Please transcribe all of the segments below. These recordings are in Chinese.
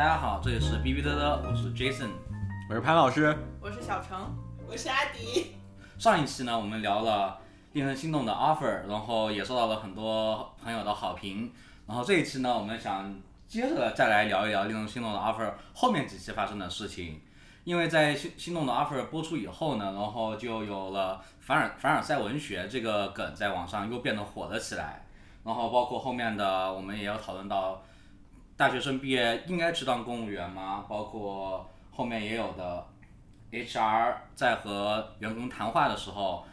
大家好，这里是哔哔嘚嘚，我是 Jason。我是潘老师，我是小程，我是阿迪。上一期呢，我们聊了令人心动的 offer，然后也受到了很多朋友的好评。然后这一期呢，我们想接着再来聊一聊令人心动的 offer 后面几期发生的事情。因为在心心动的 offer 播出以后呢，然后就有了凡尔凡尔赛文学这个梗在网上又变得火了起来。然后包括后面的，我们也有讨论到，大学生毕业应该去当公务员吗？包括后面也有的 HR 在和员工谈话的时候，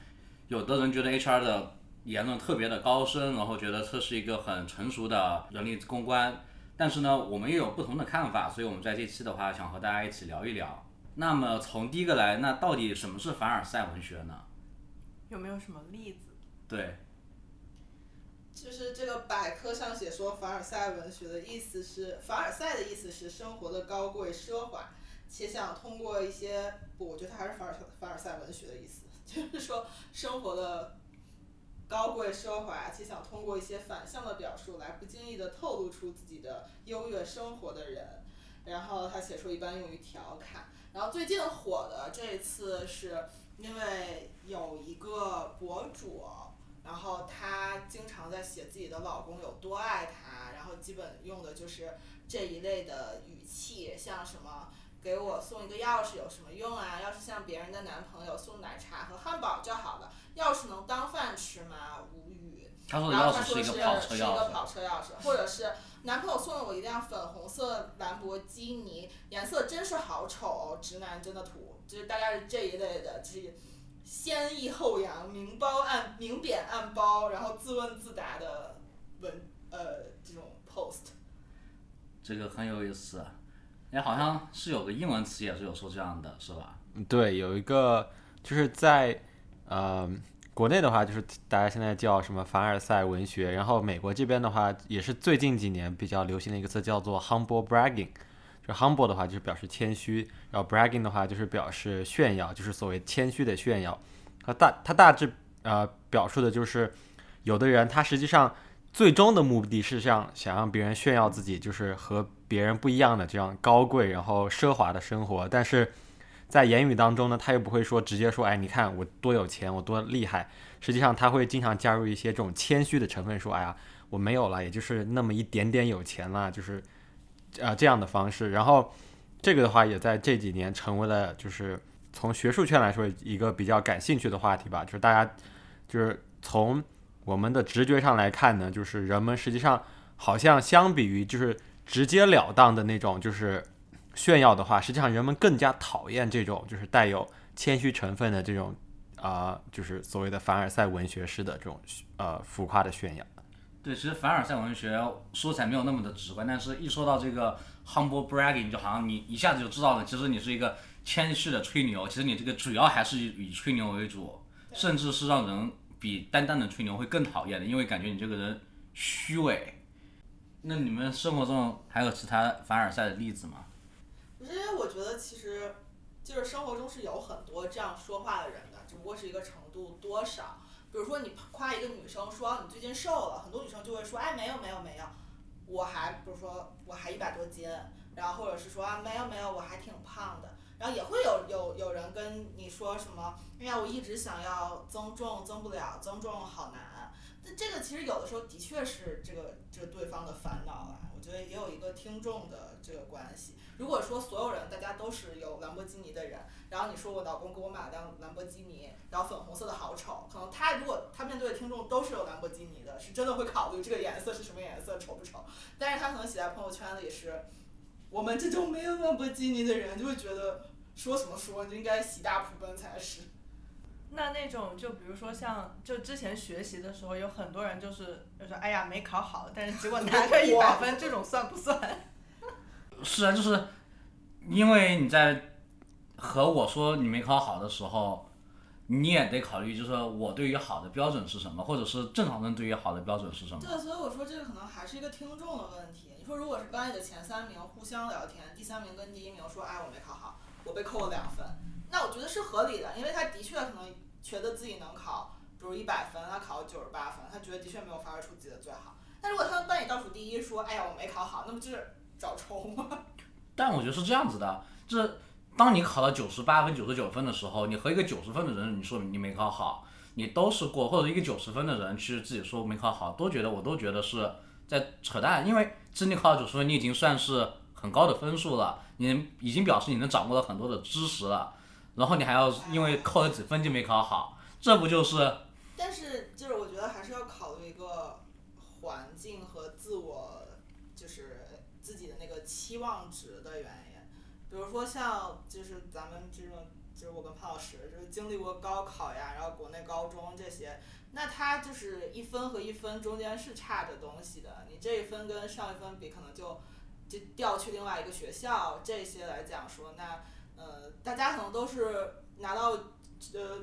有的人觉得 HR 的言论特别的高深，然后觉得这是一个很成熟的人力公关。但是呢，我们又有不同的看法，所以我们在这期的话，想和大家一起聊一聊。那么从第一个来，那到底什么是凡尔赛文学呢？有没有什么例子？对，就是这个百科上写说，凡尔赛文学的意思是，凡尔赛的意思是生活的高贵奢华，且想通过一些，不，我觉得它还是凡尔凡尔赛文学的意思，就是说生活的高贵奢华，且想通过一些反向的表述来不经意的透露出自己的优越生活的人。然后他写出一般用于调侃。然后最近火的这一次是因为有一个博主，然后她经常在写自己的老公有多爱她，然后基本用的就是这一类的语气，像什么给我送一个钥匙有什么用啊？要是像别人的男朋友送奶茶和汉堡就好了。钥匙能当饭吃吗？无语。他说的然后钥匙是一他说是是一个跑车钥匙。个跑车钥匙，或者是男朋友送了我一辆粉红色兰博基尼，颜色真是好丑哦，直男真的土，就是大概是这一类的，就是先抑后扬，明褒暗明贬暗褒，然后自问自答的文呃这种 post。这个很有意思。哎，好像是有个英文词也是有说这样的，是吧？对，有一个就是在呃国内的话，就是大家现在叫什么凡尔赛文学，然后美国这边的话，也是最近几年比较流行的一个词叫做 humble bragging。就 humble 的话就是表示谦虚，然后 bragging 的话就是表示炫耀，就是所谓谦虚的炫耀。它大它大致呃表述的就是有的人他实际上最终的目的是想想让别人炫耀自己，就是和别人不一样的这样高贵然后奢华的生活，但是在言语当中呢，他又不会说直接说，哎，你看我多有钱，我多厉害。实际上他会经常加入一些这种谦虚的成分，说，哎呀，我没有了，也就是那么一点点有钱了，就是呃这样的方式。然后这个的话也在这几年成为了就是从学术圈来说一个比较感兴趣的话题吧，就是大家就是从我们的直觉上来看呢，就是人们实际上好像相比于就是直截了当的那种就是炫耀的话，实际上人们更加讨厌这种就是带有谦虚成分的这种啊、就是所谓的凡尔赛文学式的这种呃浮夸的炫耀。对，其实凡尔赛文学说起来没有那么的直观，但是一说到这个 humble bragging，就好像你一下子就知道了，其实你是一个谦虚的吹牛，其实你这个主要还是以以吹牛为主，甚至是让人比单单的吹牛会更讨厌的，因为感觉你这个人虚伪。那你们生活中还有其他凡尔赛的例子吗？因为我觉得其实就是生活中是有很多这样说话的人的，只不过是一个程度多少。比如说你夸一个女生说你最近瘦了，很多女生就会说哎没有没有没有，我还比如说我还一百多斤，然后或者是说啊没有没有我还挺胖的，然后也会有有有人跟你说什么哎呀我一直想要增重增不了，增重好难。那这个其实有的时候的确是这个这个对方的烦恼啊，我觉得也有一个听众的这个关系。如果说所有人大家都是有兰博基尼的人，然后你说我老公给我买了辆兰博基尼，然后粉红色的好丑，可能他如果他面对的听众都是有兰博基尼的，是真的会考虑这个颜色是什么颜色，丑不丑。但是他可能写在朋友圈里是，我们这种没有兰博基尼的人就会觉得说什么说，你就应该喜大普奔才是。那那种就比如说像就之前学习的时候，有很多人就是就说哎呀没考好，但是结果拿 个一百分，这种算不算？是啊，就是因为你在和我说你没考好的时候，你也得考虑，就是我对于好的标准是什么，或者是正常人对于好的标准是什么。对，所以我说这个可能还是一个听众的问题。你说如果是班里的前三名互相聊天，第三名跟第一名说，哎，我没考好，我被扣了两分，那我觉得是合理的，因为他的确可能觉得自己能考，比如一百分，他考了九十八分，他觉得的确没有发挥出自己的最好。但如果他们班里倒数第一说，哎呀，我没考好，那不就是找抽吗？但我觉得是这样子的，这当你考到九十八分、九十九分的时候，你和一个九十分的人，你说你没考好，你都是过，或者一个九十分的人去自己说没考好，都觉得我都觉得是在扯淡，因为其实你考到九十分，你已经算是很高的分数了，你已经表示你能掌握了很多的知识了，然后你还要因为扣了几分就没考好，这不就是但是就是我觉得还是要考虑一个环境和自我，就是自己的那个期望值的原因。比如说像就是咱们这种，就是我跟潘老师就是经历过高考呀，然后国内高中这些，那他就是一分和一分中间是差着东西的。你这一分跟上一分比，可能就就调去另外一个学校，这些来讲说，那呃大家可能都是拿到呃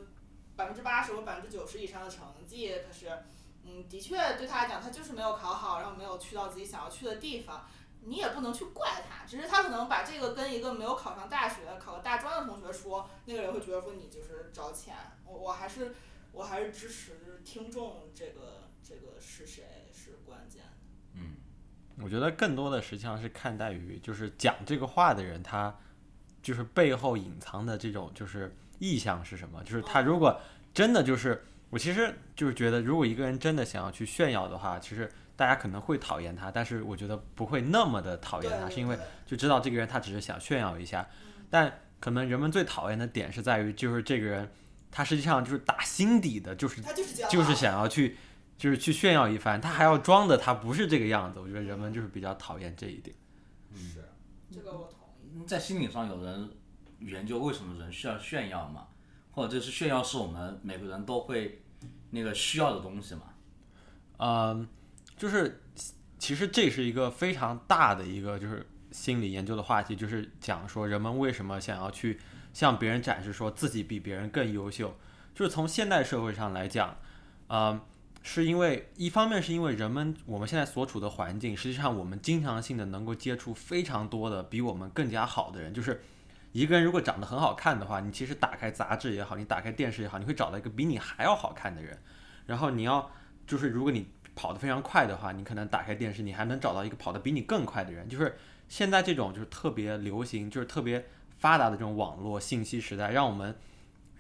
百分之八十或百分之九十以上的成绩，可是，嗯，的确对他来讲，他就是没有考好，然后没有去到自己想要去的地方。你也不能去怪他，只是他可能把这个跟一个没有考上大学、考个大专的同学说，那个人会觉得说你就是找钱。我我还是我还是支持听众这个这个是谁是关键的。我觉得更多的实际上是看待于就是讲这个话的人，他就是背后隐藏的这种就是意向是什么。就是他如果真的就是我其实就是觉得，如果一个人真的想要去炫耀的话，其实大家可能会讨厌他，但是我觉得不会那么的讨厌他，是因为就知道这个人他只是想炫耀一下。但可能人们最讨厌的点是在于，就是这个人他实际上就是打心底的就是就是想要去，就是去炫耀一番，他还要装的他不是这个样子。我觉得人们就是比较讨厌这一点。是这个我同意。在心理上有人研究为什么人需要炫耀嘛，或者就是炫耀是我们每个人都会那个需要的东西嘛？嗯，就是其实这是一个非常大的一个就是心理研究的话题，就是讲说人们为什么想要去向别人展示说自己比别人更优秀。就是从现代社会上来讲，嗯，是因为一方面是因为人们我们现在所处的环境，实际上我们经常性的能够接触非常多的比我们更加好的人，就是。一个人如果长得很好看的话，你其实打开杂志也好，你打开电视也好，你会找到一个比你还要好看的人。然后你要就是如果你跑得非常快的话，你可能打开电视，你还能找到一个跑得比你更快的人。就是现在这种就是特别流行，就是特别发达的这种网络信息时代，让我们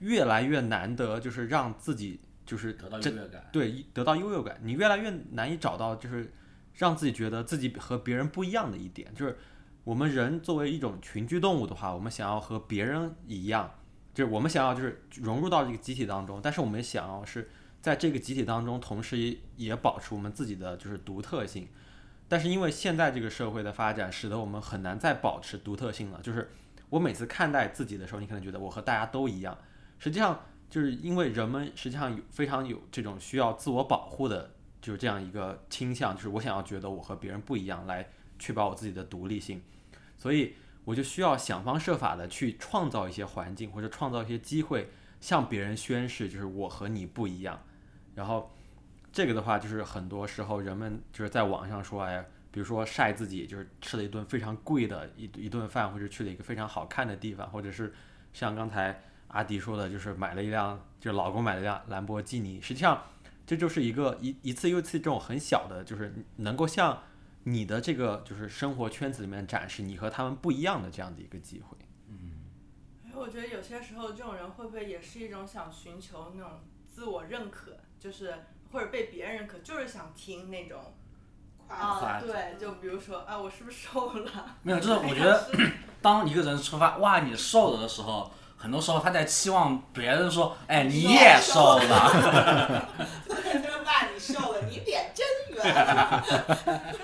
越来越难得，就是让自己就是得到优越感。对得到优越感，你越来越难以找到就是让自己觉得自己和别人不一样的一点。就是我们人作为一种群居动物的话，我们想要和别人一样，就是我们想要就是融入到这个集体当中，但是我们想要是在这个集体当中，同时也也保持我们自己的就是独特性。但是因为现在这个社会的发展，使得我们很难再保持独特性了。就是我每次看待自己的时候，你可能觉得我和大家都一样，实际上就是因为人们实际上有非常有这种需要自我保护的，就是这样一个倾向，就是我想要觉得我和别人不一样，来确保我自己的独立性，所以我就需要想方设法的去创造一些环境或者创造一些机会，向别人宣示就是我和你不一样。然后这个的话，就是很多时候人们就是在网上说，哎，比如说晒自己就是吃了一顿非常贵的一一顿饭，或者去了一个非常好看的地方，或者是像刚才阿迪说的，就是买了一辆，就是老公买了一辆兰博基尼。实际上，这就是一个一一次又一次这种很小的，就是能够向你的这个就是生活圈子里面展示你和他们不一样的这样的一个机会。哎我觉得有些时候这种人会不会也是一种想寻求那种自我认可，就是或者被别人认可，就是想听那种夸对，就比如说啊，我是不是瘦了？没有，就是我觉得，当一个人出发，哇，你瘦了的时候，很多时候他在期望别人说，哎，你也瘦了。就是骂，你瘦了，你脸真圆。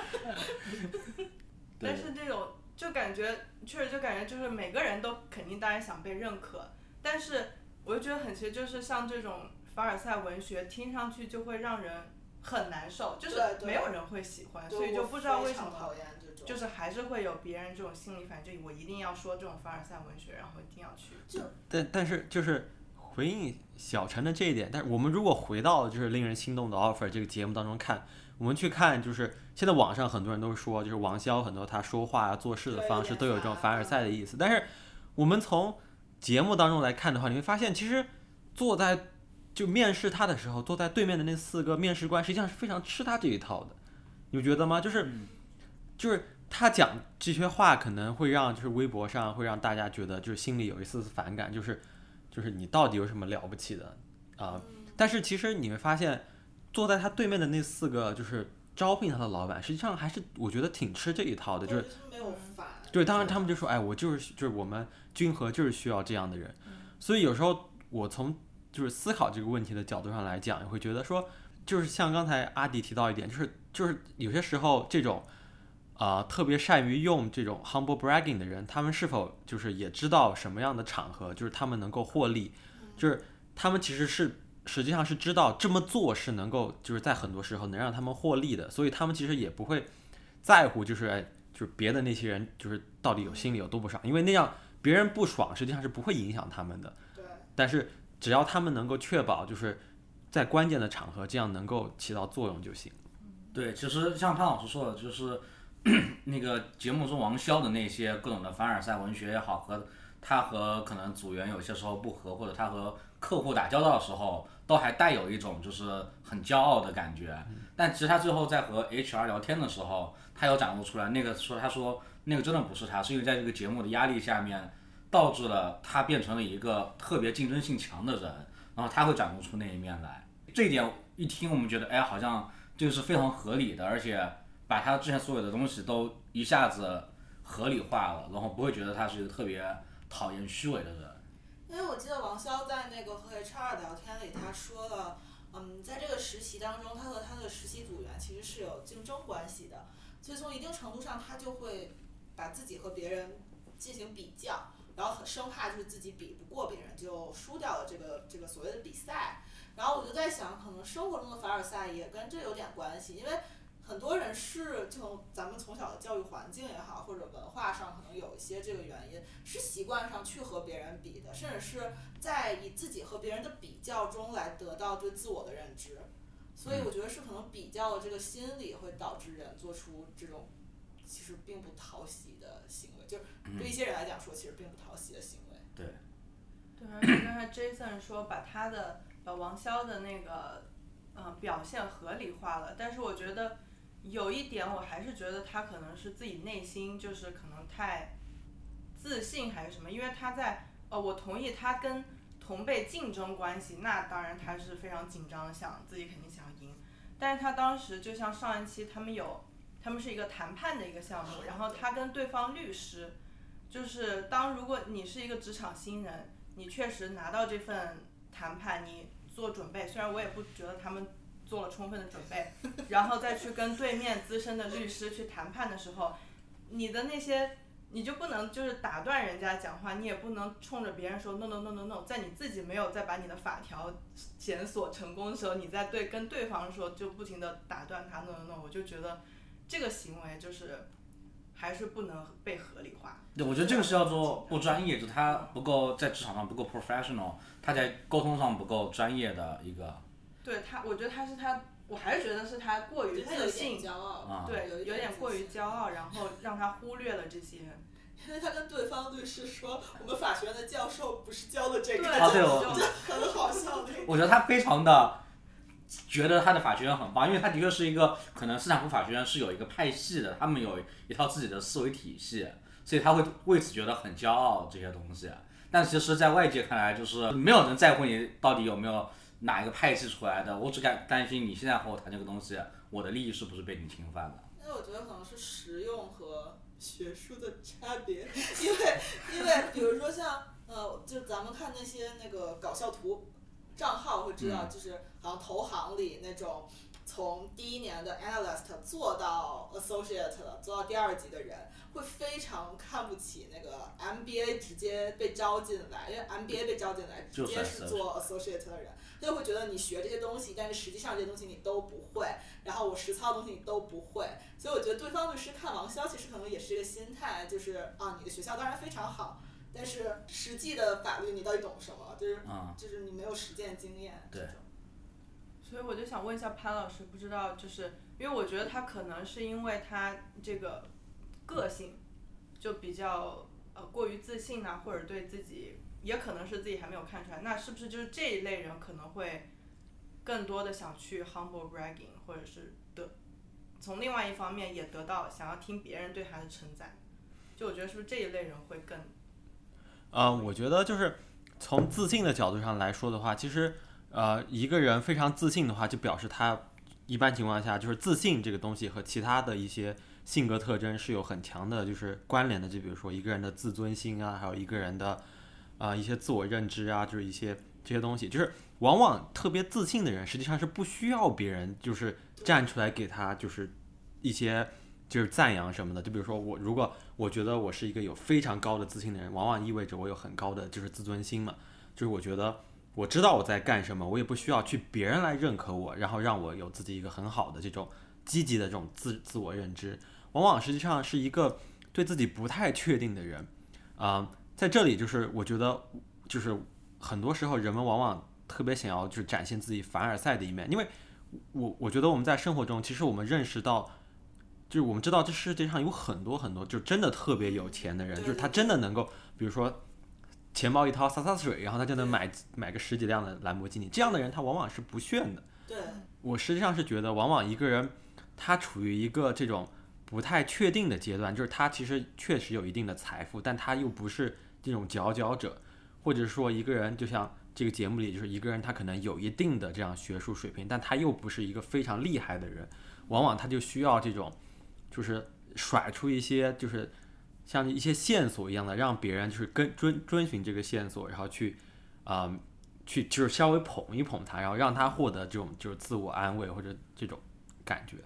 但是这种就感觉确实就感觉就是每个人都肯定当然想被认可，但是我就觉得很奇，就是像这种凡尔赛文学，听上去就会让人很难受，就是没有人会喜欢，所以就我不知道为非常什么讨厌这种。就是还是会有别人这种心理反应，就我一定要说这种凡尔赛文学，然后一定要去。但但是就是回应小陈的这一点，但是我们如果回到就是令人心动的 offer 这个节目当中看，我们去看就是现在网上很多人都说，就是王骁很多他说话啊做事的方式都有这种凡尔赛的意思，但是我们从节目当中来看的话，你会发现其实坐在就面试他的时候，坐在对面的那四个面试官实际上是非常吃他这一套的，你不觉得吗？就是就是他讲这些话可能会让就是微博上会让大家觉得就是心里有一丝丝反感，就是就是你到底有什么了不起的啊、但是其实你会发现，坐在他对面的那四个就是招聘他的老板，实际上还是我觉得挺吃这一套的，就是对没有烦。对，当然他们就说，哎，我就是就是我们君和就是需要这样的人，所以有时候我从就是思考这个问题的角度上来讲，也会觉得说，就是像刚才阿迪提到一点，就是就是有些时候这种。啊、特别善于用这种 humble bragging 的人，他们是否就是也知道什么样的场合，就是他们能够获利，就是他们其实是实际上是知道这么做是能够就是在很多时候能让他们获利的，所以他们其实也不会在乎就是哎就是别的那些人就是到底有心里有多不爽，因为那样别人不爽实际上是不会影响他们的。对，但是只要他们能够确保就是在关键的场合这样能够起到作用就行。对，其实像潘老师说的，就是 那个节目中王骁的那些各种的凡尔赛文学也好，和他和可能组员有些时候不和，或者他和客户打交道的时候，都还带有一种就是很骄傲的感觉。但其实他最后在和 HR 聊天的时候，他有展露出来，那个说他说那个真的不是他，是因为在这个节目的压力下面，导致了他变成了一个特别竞争性强的人，然后他会展露出那一面来。这一点一听，我们觉得哎，好像这个是非常合理的，而且把他之前所有的东西都一下子合理化了，然后不会觉得他是一个特别讨厌虚伪的人。因为我记得王骁在那个和 HR 聊天里，他说了，嗯，在这个实习当中，他和他的实习组员其实是有竞争关系的，所以从一定程度上，他就会把自己和别人进行比较，然后很生怕就是自己比不过别人，就输掉了这个这个所谓的比赛。然后我就在想，可能生活中的凡尔赛也跟这有点关系，因为很多人是就咱们从小的教育环境也好，或者文化上可能有一些这个原因，是习惯上去和别人比的，甚至是在以自己和别人的比较中来得到对自我的认知。所以我觉得是可能比较的这个心理会导致人做出这种其实并不讨喜的行为，就是对一些人来讲说其实并不讨喜的行为。对，对而且刚才 Jason 说把他的把王骁的那个呃表现合理化了，但是我觉得有一点我还是觉得他可能是自己内心就是可能太自信还是什么，因为他在呃我同意他跟同辈竞争关系，那当然他是非常紧张，想自己肯定想赢，但是他当时就像上一期他们有他们是一个谈判的一个项目，然后他跟对方律师。就是当如果你是一个职场新人，你确实拿到这份谈判，你做准备，虽然我也不觉得他们做了充分的准备，然后再去跟对面资深的律师去谈判的时候，你的那些你就不能就是打断人家讲话，你也不能冲着别人说 no no no no no，在你自己没有再把你的法条检索成功的时候，你再对跟对方说就不停的打断他 no no no，我就觉得这个行为就是还是不能被合理化。对，我觉得这个是叫做不专业，就他不够在职场上不够 professional，他在沟通上不够专业的一个。对他，我觉得他是他，我还是觉得是他过于自信，骄傲，啊对，有有点过于骄傲，然后让他忽略了这些。因为他跟对方律师说，我们法学院的教授不是教的这个，对，啊对就我就很好笑那个。我觉得他非常的觉得他的法学院很棒，因为他的确是一个可能斯坦福法学院是有一个派系的，他们有一套自己的思维体系，所以他会为此觉得很骄傲这些东西。但其实，在外界看来，就是没有人在乎你到底有没有哪一个派系出来的，我只敢担心你现在和我谈这个东西，我的利益是不是被你侵犯了。因为我觉得可能是实用和学术的 差别，因为因为比如说像呃，就咱们看那些那个搞笑图账号会知道，就是好像投行里那种从第一年的 analyst 做到 associate 了，做到第二级的人，会非常看不起那个 MBA 直接被招进来，因为 MBA 被招进来直接是做 associate 的人，他就会觉得你学这些东西，但是实际上这些东西你都不会，然后我实操的东西你都不会，所以我觉得对方律师看王潇其实可能也是这个心态，就是啊，你的学校当然非常好，但是实际的法律你到底懂什么？就是、嗯就是你没有实践经验。对这种所以我就想问一下潘老师，不知道就是因为我觉得他可能是因为他这个个性就比较呃过于自信呐、或者对自己也可能是自己还没有看出来，那是不是就是这一类人可能会更多的想去 humble bragging，或者是得从另外一方面也得到想要听别人对他的称赞。就我觉得是不是这一类人会更嗯，我觉得就是从自信的角度上来说的话，其实呃，一个人非常自信的话，就表示他一般情况下就是自信这个东西和其他的一些性格特征是有很强的就是关联的。就比如说一个人的自尊心啊，还有一个人的啊、一些自我认知啊，就是一些这些东西，就是往往特别自信的人实际上是不需要别人就是站出来给他就是一些就是赞扬什么的。就比如说我如果我觉得我是一个有非常高的自信的人，往往意味着我有很高的就是自尊心嘛。就是我觉得我知道我在干什么，我也不需要去别人来认可我，然后让我有自己一个很好的这种积极的这种自自我认知。往往实际上是一个对自己不太确定的人，啊、在这里就是我觉得就是很多时候人们往往特别想要就是展现自己凡尔赛的一面，因为我我觉得我们在生活中，其实我们认识到。就是我们知道这世界上有很多很多，就真的特别有钱的人，就是他真的能够，比如说钱包一掏洒洒水，然后他就能买买个十几辆的兰博基尼。这样的人他往往是不炫的。对，我实际上是觉得，往往一个人他处于一个这种不太确定的阶段，就是他其实确实有一定的财富，但他又不是这种佼佼者，或者说一个人就像这个节目里，就是一个人他可能有一定的这样学术水平，但他又不是一个非常厉害的人，往往他就需要这种就是甩出一些就是。像一些线索一样的，让别人就是跟遵遵循这个线索，然后去，啊、去就是稍微捧一捧他，然后让他获得这种就是自我安慰或者这种感觉。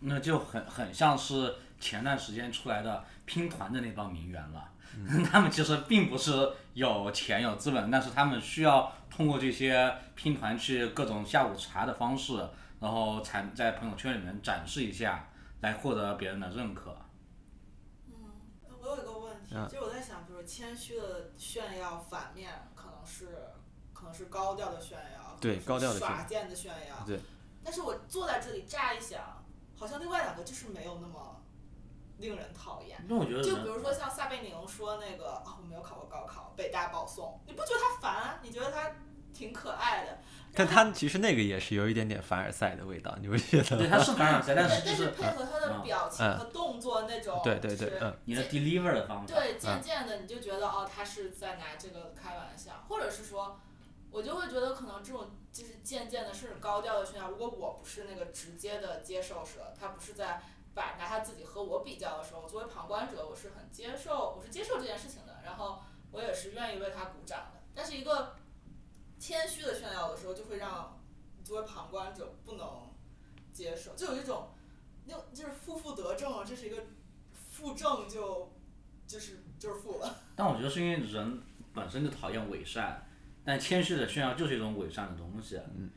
那就很很像是前段时间出来的拼团的那帮名媛了。他们其实并不是有钱有资本，但是他们需要通过这些拼团去各种下午茶的方式，然后才在朋友圈里面展示一下，来获得别人的认可。嗯我有一个问题，嗯就是我在想，就是谦虚的炫耀反面可能是可能是高调的炫耀，对高调的炫耀耍贱的炫耀。对。但是我坐在这里乍一想，好像另外两个就是没有那么令人讨厌。那我觉得就比如说像撒贝宁说那个啊，我没有考过高考，北大保送，你不觉得他烦？你觉得他挺可爱的？但他其实那个也是有一点点凡尔赛的味道，你不觉得吗？对他是凡尔赛，但是就但是配合他的嗯表情和动作那种，对对对就，是嗯，你的 deliver 的方法。对，渐渐的你就觉得哦，他是在拿这个开玩笑，或者是说，我就会觉得可能这种就是渐渐的甚至高调的炫耀，如果我不是那个直接的接受者，他不是在把拿他自己和我比较的时候，作为旁观者，我是很接受，我是接受这件事情的，然后我也是愿意为他鼓掌的。但是一个谦虚的炫耀的时候，就会让你作为旁观者不能接受，就有一种那种就是负负得正啊，这是一个负正就就是就是负了。但我觉得是因为人本身就讨厌伪善，但谦虚的炫耀就是一种伪善的东西。嗯。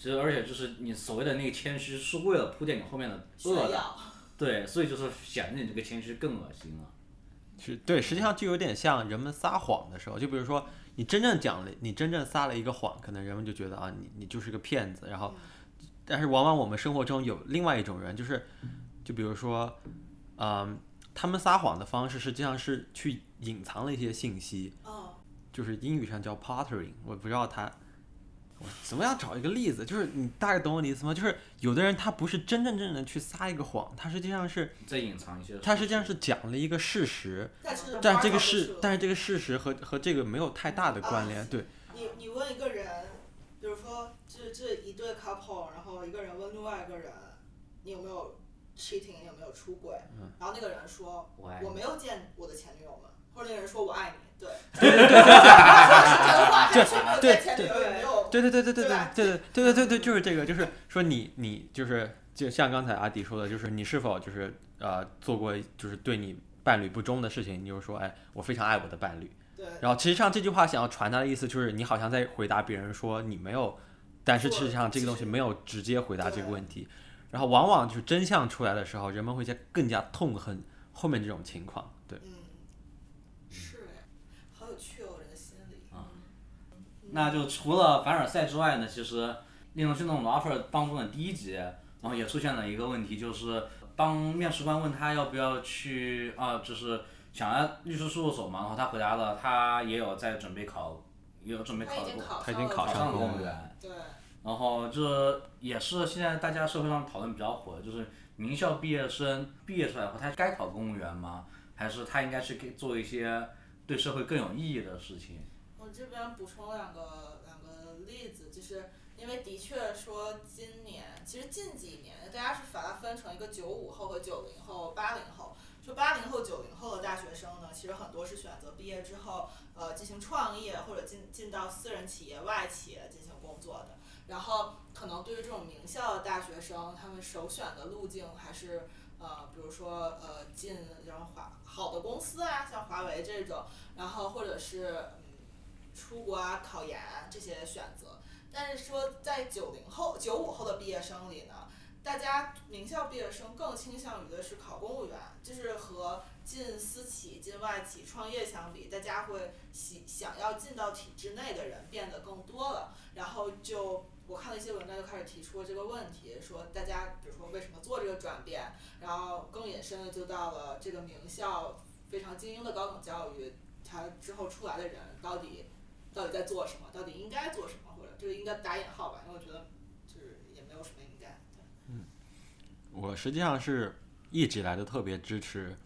其实，而且就是你所谓的那个谦虚，是为了铺垫你后面的炫恶的。耀，对，所以就是显得你这个谦虚更恶心了。是对，实际上就有点像人们撒谎的时候，就比如说你真正讲了，你真正撒了一个谎，可能人们就觉得啊，你你就是个骗子。然后，但是往往我们生活中有另外一种人，就是，就比如说，嗯，他们撒谎的方式实际上是去隐藏了一些信息，嗯，就是英语上叫 pottering，我不知道他，我怎么样找一个例子，就是你大概懂我的意思吗？就是有的人他不是真真正正的去撒一个谎，他实际上是在隐藏一些。他实际上是讲了一个事实，但是但这个事但是这个事实和和这个没有太大的关联，啊对，你你问一个人，比如说这这一对 couple，然后一个人问另外一个人，你有没有 cheating，你有没有出轨？嗯然后那个人说我爱你我没有见我的前女友们，或者那个人说我爱你，对 对对对对，说的是真话，还是没有见前女友有没有？对对对对对对对对对对对。对对，就是这个，就是说你你就是就像刚才阿迪说的，就是你是否就是呃做过就是对你伴侣不忠的事情，你就说哎我非常爱我的伴侣，对，然后其实上这句话想要传达的意思就是你好像在回答别人说你没有，但是做事实上这个东西没有直接回答这个问题，然后往往就是真相出来的时候，人们会在更加痛恨后面这种情况，对。嗯，是哎，好有趣哦，人的心理。啊那就除了凡尔赛之外呢，其实令人心动的 offer 当中的第一集，然后也出现了一个问题，就是当面试官问他要不要去啊，就是想要律师事务所嘛，然后他回答了，他也有在准备考，也有准备考过考上了他已经考考上了公公务员务员。对，然后这也是现在大家社会上讨论比较火的，就是名校毕业生毕业出来后，他该考公务员吗？还是他应该去给做一些对社会更有意义的事情？这边补充两个两个例子，就是因为的确说今年，其实近几年大家是把它分成一个九五后和九零后、八零后。就八零后、九零后的大学生呢，其实很多是选择毕业之后，呃，进行创业或者进进到私人企业、外企业进行工作的。然后可能对于这种名校的大学生，他们首选的路径还是呃，比如说呃，进然后华好的公司啊，像华为这种，然后或者是，出国啊、考研这些选择。但是说在九零后、九五后的毕业生里呢？大家名校毕业生更倾向于的是考公务员，就是和进私企、进外企创业相比，大家会喜想要进到体制内的人变得更多了。然后就我看了一些文章，就开始提出了这个问题，说大家比如说为什么做这个转变，然后更引申的就到了这个名校非常精英的高等教育，它之后出来的人到底到底在做什么，到底应该做什么，或者这个应该打引号吧，因为我觉得就是也没有什么应该。嗯。我实际上是一直以来都特别支持，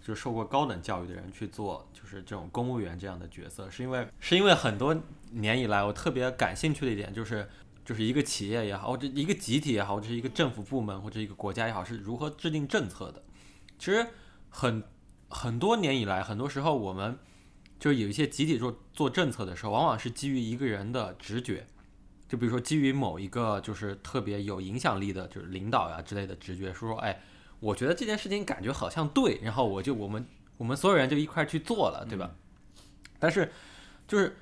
就受过高等教育的人去做，就是这种公务员这样的角色，是因为是因为很多年以来，我特别感兴趣的一点就是，就是一个企业也好，或者一个集体也好，或者是一个政府部门或者一个国家也好，是如何制定政策的。其实很很多年以来，很多时候我们就是有一些集体做做政策的时候，往往是基于一个人的直觉。就比如说，基于某一个就是特别有影响力的，就是领导呀之类的直觉，说说，哎，我觉得这件事情感觉好像对，然后我就我们我们所有人就一块去做了，对吧？但是，就是，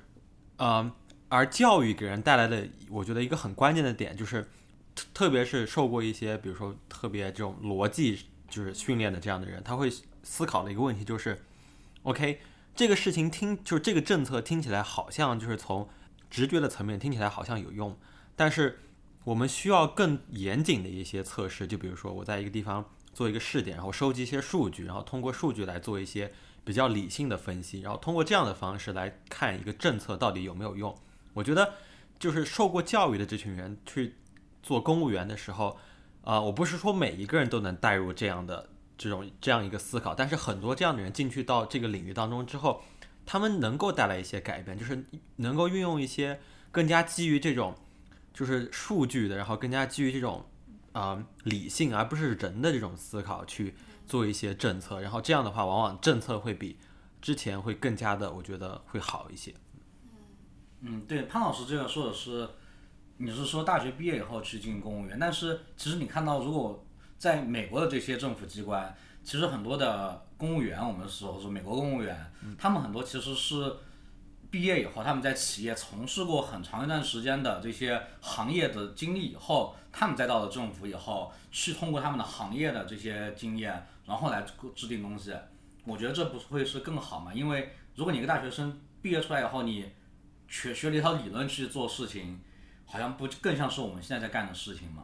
嗯，而教育给人带来的，我觉得一个很关键的点就是，特特别是受过一些，比如说特别这种逻辑就是训练的这样的人，他会思考的一个问题就是，OK，这个事情听就是这个政策听起来好像就是从。直觉的层面听起来好像有用，但是我们需要更严谨的一些测试。就比如说，我在一个地方做一个试点，然后收集一些数据，然后通过数据来做一些比较理性的分析，然后通过这样的方式来看一个政策到底有没有用。我觉得，就是受过教育的这群人去做公务员的时候，啊，我不是说每一个人都能带入这样的这种这样一个思考，但是很多这样的人进去到这个领域当中之后。他们能够带来一些改变，就是能够运用一些更加基于这种就是数据的，然后更加基于这种啊理性而不是人的这种思考去做一些政策，然后这样的话，往往政策会比之前会更加的，我觉得会好一些。嗯，对，潘老师这个说的是，你是说大学毕业以后去进公务员，但是其实你看到，如果在美国的这些政府机关，其实很多的。公务员，我们说说美国公务员，他们很多其实是毕业以后，他们在企业从事过很长一段时间的这些行业的经历以后，他们再到了政府以后，去通过他们的行业的这些经验，然后来制定东西。我觉得这不会是更好吗？因为如果你一个大学生毕业出来以后，你学学了一套理论去做事情，好像不更像是我们现在在干的事情吗？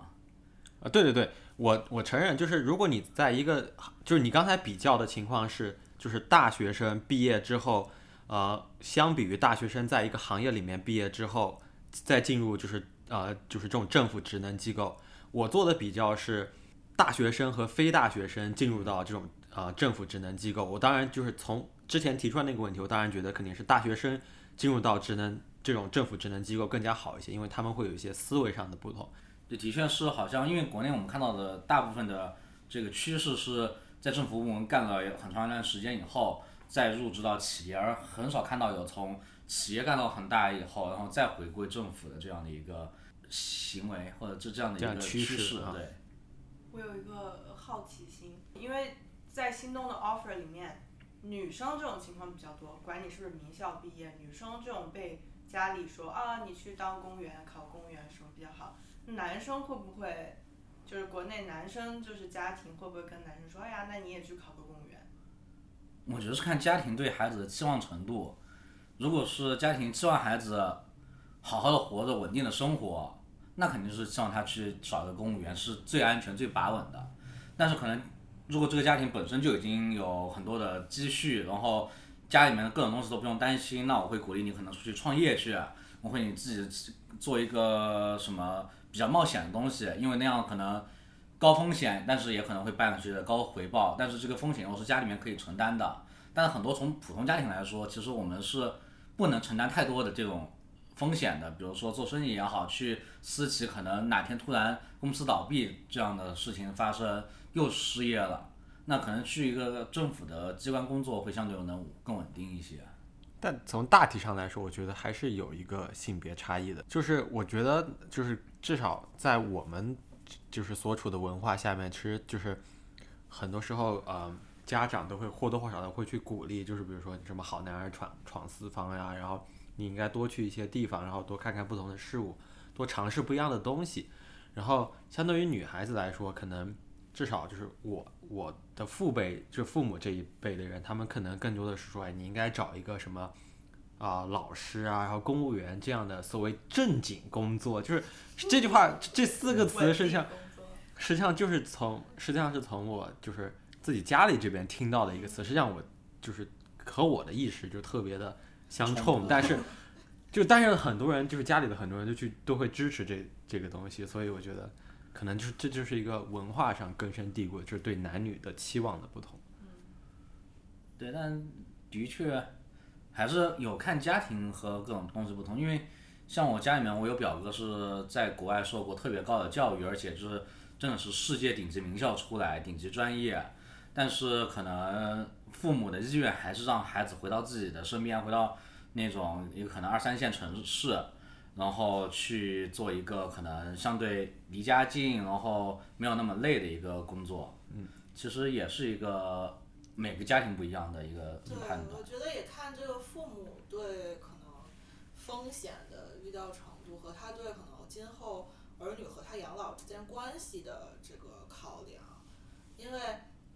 啊，对对对。我我承认，就是如果你在一个，就是你刚才比较的情况是，就是大学生毕业之后，呃，相比于大学生在一个行业里面毕业之后，再进入就是呃就是这种政府职能机构，我做的比较是大学生和非大学生进入到这种呃政府职能机构，我当然就是从之前提出来那个问题，我当然觉得肯定是大学生进入到职能这种政府职能机构更加好一些，因为他们会有一些思维上的不同。对，的确是好像，因为国内我们看到的大部分的这个趋势是在政府部门干了很长一段时间以后，再入职到企业，而很少看到有从企业干到很大以后，然后再回归政府的这样的一个行为，或者这这样的一个趋势。对。我有一个好奇心，因为在心动的 offer 里面，女生这种情况比较多，管你是不是名校毕业，女生这种被家里说啊，你去当公务员，考公务员什么比较好。男生会不会，就是国内男生就是家庭会不会跟男生说，哎呀，那你也去考个公务员？我觉得是看家庭对孩子的期望程度。如果是家庭期望孩子好好的活着、稳定的生活，那肯定是希望他去找个公务员是最安全、最把稳的。但是可能，如果这个家庭本身就已经有很多的积蓄，然后家里面的各种东西都不用担心，那我会鼓励你可能出去创业去，我会你自己做一个什么。比较冒险的东西，因为那样可能高风险，但是也可能会伴随着高回报，但是这个风险又是家里面可以承担的。但是很多从普通家庭来说，其实我们是不能承担太多的这种风险的，比如说做生意也好，去私企可能哪天突然公司倒闭这样的事情发生，又失业了，那可能去一个政府的机关工作会相对能更稳定一些。但从大体上来说，我觉得还是有一个性别差异的。就是我觉得，就是至少在我们就是所处的文化下面，其实就是很多时候，呃，家长都会或多或少的会去鼓励，就是比如说你什么好男儿闯闯四方呀，然后你应该多去一些地方，然后多看看不同的事物，多尝试不一样的东西。然后相对于女孩子来说，可能至少就是我我的父辈，就父母这一辈的人，他们可能更多的是说，哎，你应该找一个什么啊、老师啊，然后公务员这样的所谓正经工作，就是这句话这这四个词实际上实际上就是从实际上是从我就是自己家里这边听到的一个词，实际上我就是和我的意识就特别的相冲。但是就但是很多人就是家里的很多人就去都会支持这这个东西，所以我觉得可能就是这就是一个文化上根深蒂固，就是对男女的期望的不同。对，但的确还是有看家庭和各种东西不同，因为像我家里面，我有表哥是在国外受过特别高的教育，而且就是真的是世界顶级名校出来，顶级专业，但是可能父母的意愿还是让孩子回到自己的身边，回到那种有可能二三线城市。然后去做一个可能相对离家近，然后没有那么累的一个工作，嗯，其实也是一个每个家庭不一样的一个对，判断我。觉得也看这个父母对可能风险的预料程度和他对可能今后儿女和他养老之间关系的这个考量，因为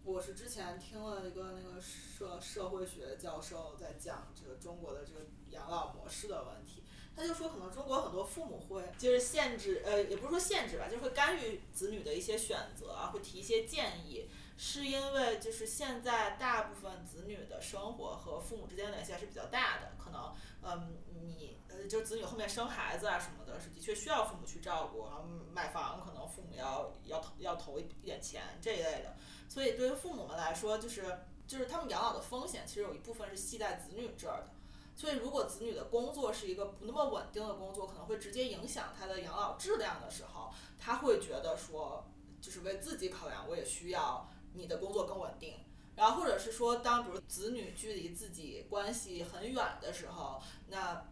我是之前听了一个那个社社会学教授在讲这个中国的这个养老模式的问题。他就说，可能中国很多父母会就是限制，呃，也不是说限制吧，就是会干预子女的一些选择啊，会提一些建议，是因为就是现在大部分子女的生活和父母之间联系还是比较大的，可能嗯你呃就子女后面生孩子啊什么的，是的确需要父母去照顾，然后买房可能父母要要投要投一点钱这一类的，所以对于父母们来说，就是就是他们养老的风险其实有一部分是系在子女这儿的。所以，如果子女的工作是一个不那么稳定的工作，可能会直接影响他的养老质量的时候，他会觉得说，就是为自己考量，我也需要你的工作更稳定。然后，或者是说，当比如子女距离自己关系很远的时候，那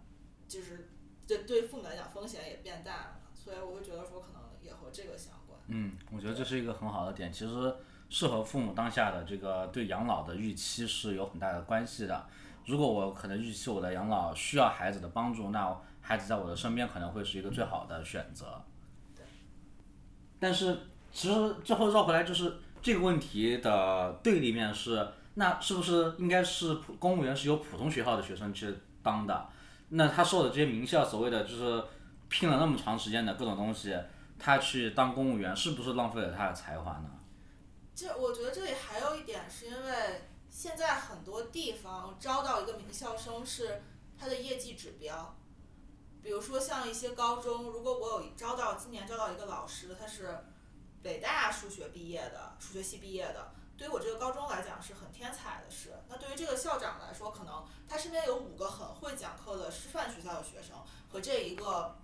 就是这对父母来讲风险也变大了。所以，我会觉得说，可能也和这个相关。嗯，我觉得这是一个很好的点。其实是和父母当下的这个对养老的预期是有很大的关系的。如果我可能预期我的养老需要孩子的帮助，那孩子在我的身边可能会是一个最好的选择。但是其实最后绕回来就是这个问题的对立面是，那是不是应该是普公务员是由普通学校的学生去当的？那他受的这些名校所谓的就是拼了那么长时间的各种东西，他去当公务员是不是浪费了他的才华呢？这我觉得这里还有一点，是因为现在很多地方招到一个名校生是他的业绩指标，比如说像一些高中，如果我有招到今年招到一个老师，他是北大数学毕业的，数学系毕业的，对于我这个高中来讲是很天才的事。那对于这个校长来说，可能他身边有五个很会讲课的师范学校的学生，和这一个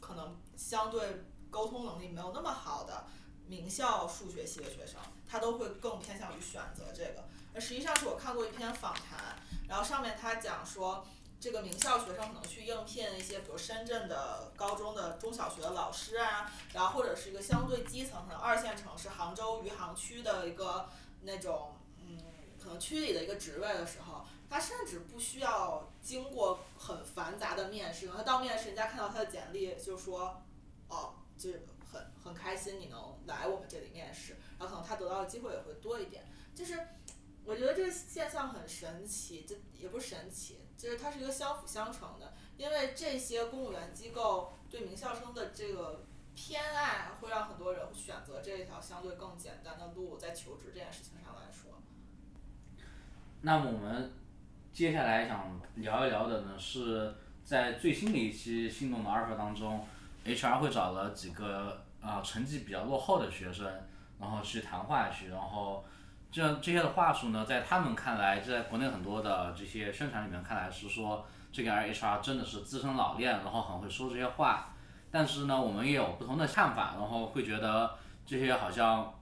可能相对沟通能力没有那么好的名校数学系的学生，他都会更偏向于选择这个。实际上是我看过一篇访谈，然后上面他讲说，这个名校学生可能去应聘一些，比如深圳的高中的中小学的老师啊，然后或者是一个相对基层的二线城市杭州余杭区的一个那种嗯，可能区里的一个职位的时候，他甚至不需要经过很繁杂的面试，他到面试，人家看到他的简历就说，哦，就很很开心你能来我们这里面试，然后可能他得到的机会也会多一点，就是。我觉得这个现象很神奇，这也不神奇，就是它是一个相辅相成的。因为这些公务员机构对名校生的这个偏爱，会让很多人选择这一条相对更简单的路，在求职这件事情上来说。那么我们接下来想聊一聊的呢，是在最新的一期《心动的 offer》当中，HR 会找了几个啊、成绩比较落后的学生，然后去谈话去，然后这这些的话术呢，在他们看来，在国内很多的这些宣传里面看来是说这个 HR 真的是资深老练，然后很会说这些话。但是呢，我们也有不同的看法，然后会觉得这些好像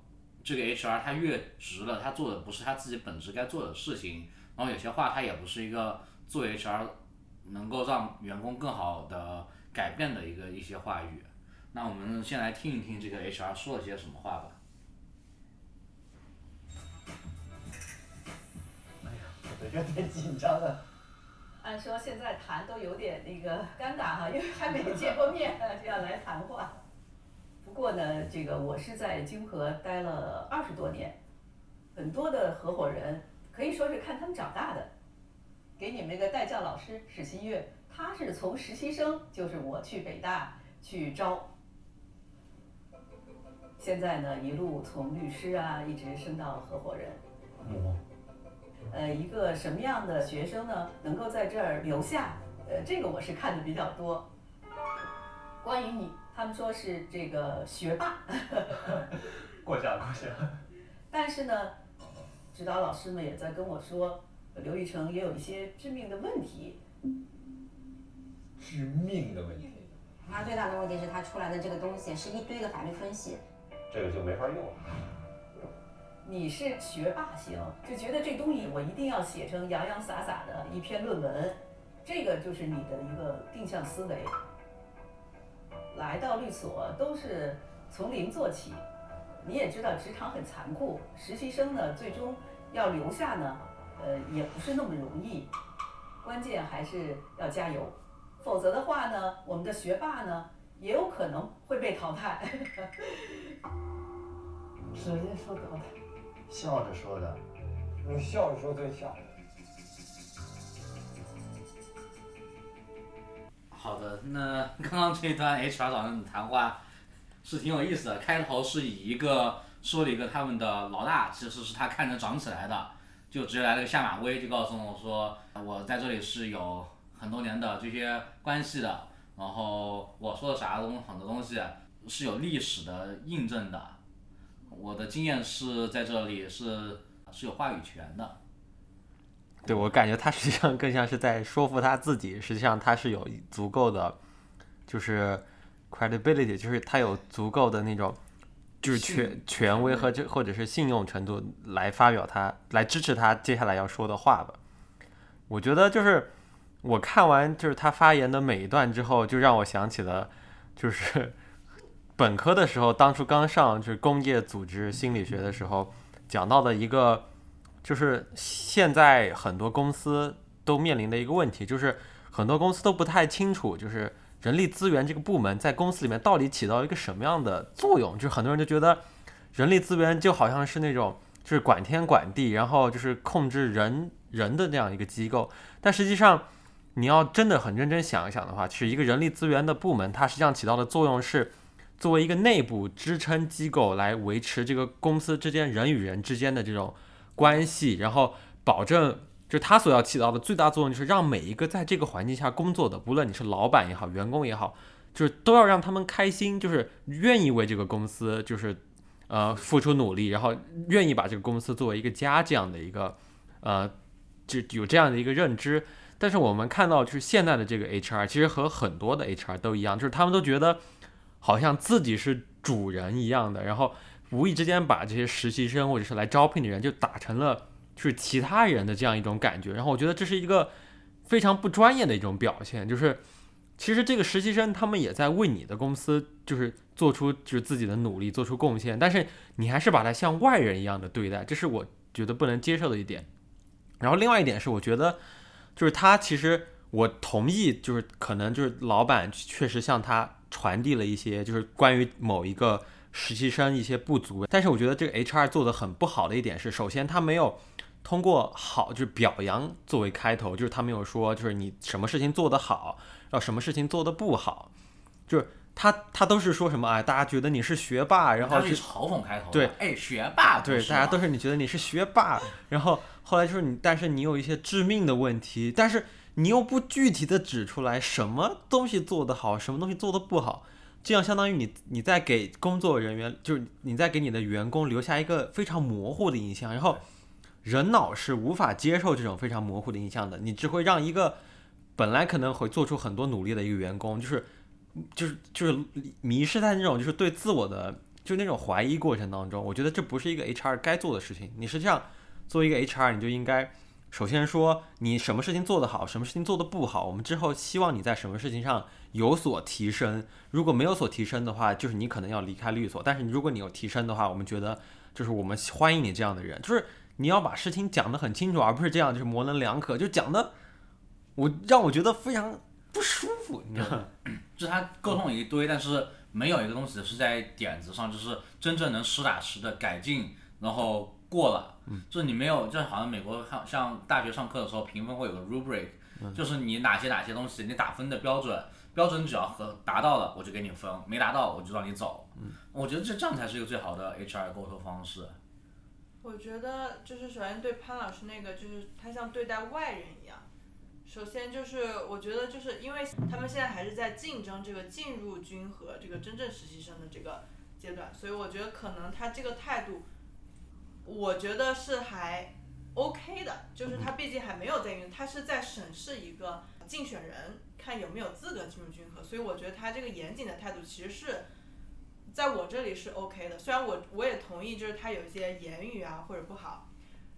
这个 HR 他越职了，他做的不是他自己本职该做的事情，然后有些话他也不是一个做 HR 能够让员工更好的改变的一个一些话语。那我们先来听一听这个 HR 说了些什么话吧。我有点紧张啊。按说现在谈都有点那个尴尬哈，因为还没见过面 就要来谈话。不过呢，这个我是在金河待了二十多年，很多的合伙人可以说是看他们长大的。给你们那个代教老师史新月，他是从实习生就是我去北大去招，现在呢一路从律师啊一直升到合伙人。哦。呃，一个什么样的学生呢，能够在这儿留下？呃，这个我是看的比较多。关于你，他们说是这个学霸。过 奖过奖。但是呢，指导老师们也在跟我说，刘玉成也有一些致命的问题。致命的问题。他最大的问题是他出来的这个东西是一堆的法律分析。这个就没法用。你是学霸型，就觉得这东西我一定要写成洋洋洒洒的一篇论文，这个就是你的一个定向思维。来到律所都是从零做起，你也知道职场很残酷，实习生呢最终要留下呢，呃也不是那么容易，关键还是要加油，否则的话呢，我们的学霸呢也有可能会被淘汰。直接说淘汰。笑着说的，用笑着说最吓人。好的，那刚刚这一段 HR 找人的谈话是挺有意思的。开头是以一个说了一个他们的老大，其实是他看着长起来的，就直接来了个下马威，就告诉我说我在这里是有很多年的这些关系的，然后我说的啥东很多东西是有历史的印证的。我的经验是在这里是是有话语权的。对我感觉他实际上更像是在说服他自己，实际上他是有足够的，就是 credibility，就是他有足够的那种，就是权权威和这或者是信用程度来发表他来支持他接下来要说的话吧。我觉得就是我看完就是他发言的每一段之后，就让我想起了就是。本科的时候，当初刚上就是工业组织心理学的时候，讲到的一个，就是现在很多公司都面临的一个问题，就是很多公司都不太清楚，就是人力资源这个部门在公司里面到底起到一个什么样的作用。就很多人就觉得，人力资源就好像是那种就是管天管地，然后就是控制人人的这样一个机构。但实际上，你要真的很认真想一想的话，其实一个人力资源的部门，它实际上起到的作用是。作为一个内部支撑机构来维持这个公司之间人与人之间的这种关系，然后保证，就他所要起到的最大作用就是让每一个在这个环境下工作的，不论你是老板也好，员工也好，就是都要让他们开心，就是愿意为这个公司就是呃付出努力，然后愿意把这个公司作为一个家这样的一个呃就有这样的一个认知。但是我们看到就是现在的这个 HR 其实和很多的 HR 都一样，就是他们都觉得。好像自己是主人一样的，然后无意之间把这些实习生或者是来招聘的人就打成了就是其他人的这样一种感觉，然后我觉得这是一个非常不专业的一种表现。就是其实这个实习生他们也在为你的公司就是做出就是自己的努力，做出贡献，但是你还是把他像外人一样的对待，这是我觉得不能接受的一点。然后另外一点是，我觉得就是他其实我同意，就是可能就是老板确实像他。传递了一些就是关于某一个实习生一些不足，但是我觉得这个 HR 做的很不好的一点是，首先他没有通过好就是表扬作为开头，就是他没有说就是你什么事情做得好，然后什么事情做得不好，就是他他都是说什么啊，大家觉得你是学霸，然后是嘲讽开头，对，哎，学霸，对，大家都是你觉得你是学霸，然后后来就是你，但是你有一些致命的问题，但是。你又不具体的指出来什么东西做得好，什么东西做得不好，这样相当于你你在给工作人员，就是你在给你的员工留下一个非常模糊的印象，然后人脑是无法接受这种非常模糊的印象的，你只会让一个本来可能会做出很多努力的一个员工，就是就是就是迷失在那种就是对自我的就那种怀疑过程当中。我觉得这不是一个 HR 该做的事情。你实际上作为一个 HR，你就应该首先说你什么事情做得好，什么事情做得不好，我们之后希望你在什么事情上有所提升。如果没有所提升的话，就是你可能要离开律所。但是如果你有提升的话，我们觉得就是我们欢迎你这样的人，就是你要把事情讲得很清楚，而不是这样就是模棱两可，就讲的我让我觉得非常不舒服，你知道吗？就他沟通了一堆，但是没有一个东西是在点子上，就是真正能实打实的改进，然后过了。就是你没有，就好像美国像像大学上课的时候评分会有个 rubric，、就是你哪些哪些东西你打分的标准，标准只要和达到了我就给你分，没达到我就让你走。我觉得这这样才是一个最好的 HR 沟通方式。我觉得就是首先对潘老师那个，就是他像对待外人一样。首先就是我觉得就是因为他们现在还是在竞争这个进入军和这个真正实习生的这个阶段，所以我觉得可能他这个态度，我觉得是还 OK 的，就是他毕竟还没有在运，他是在审视一个竞选人，看有没有资格进入军和，所以我觉得他这个严谨的态度其实是。在我这里是 OK 的，虽然我我也同意，就是他有一些言语啊或者不好，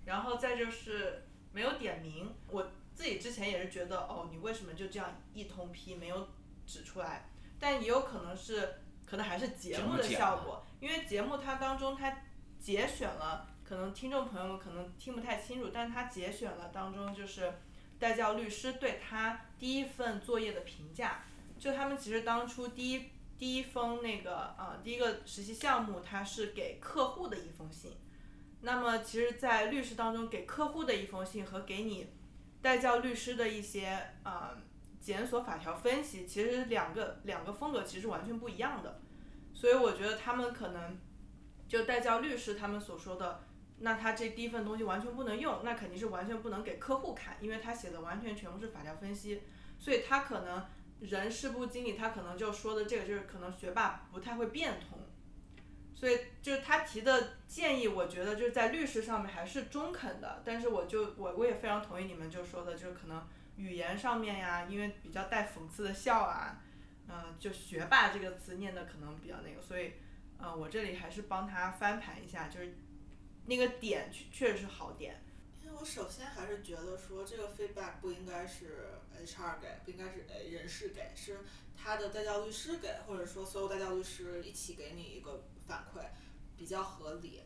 然后再就是没有点名，我自己之前也是觉得，哦，你为什么就这样一通批没有指出来？但也有可能是，可能还是节目的效果，因为节目它当中它节选了，可能听众朋友们可能听不太清楚，但是它节选了当中就是代教律师对他第一份作业的评价，就他们其实当初第一第一封那个呃第一个实习项目，它是给客户的一封信。那么其实，在律师当中，给客户的一封信和给你代教律师的一些呃检索法条分析，其实两个两个风格其实完全不一样的。所以我觉得他们可能就代教律师他们所说的，那他这第一份东西完全不能用，那肯定是完全不能给客户看，因为他写的完全全部是法条分析，所以他可能人事部经理他可能就说的这个就是可能学霸不太会变通。所以就是他提的建议，我觉得就是在律师上面还是中肯的，但是我就我我也非常同意你们就说的，就是可能语言上面呀，因为比较带讽刺的笑啊，嗯、就学霸这个词念的可能比较那个，所以，呃，我这里还是帮他翻盘一下，就是那个点确确实是好点，因为我首先还是觉得说这个 feedback 不应该是 HR 给，不应该是呃人事给，是他的代教律师给，或者说所有代教律师一起给你一个反馈，比较合理。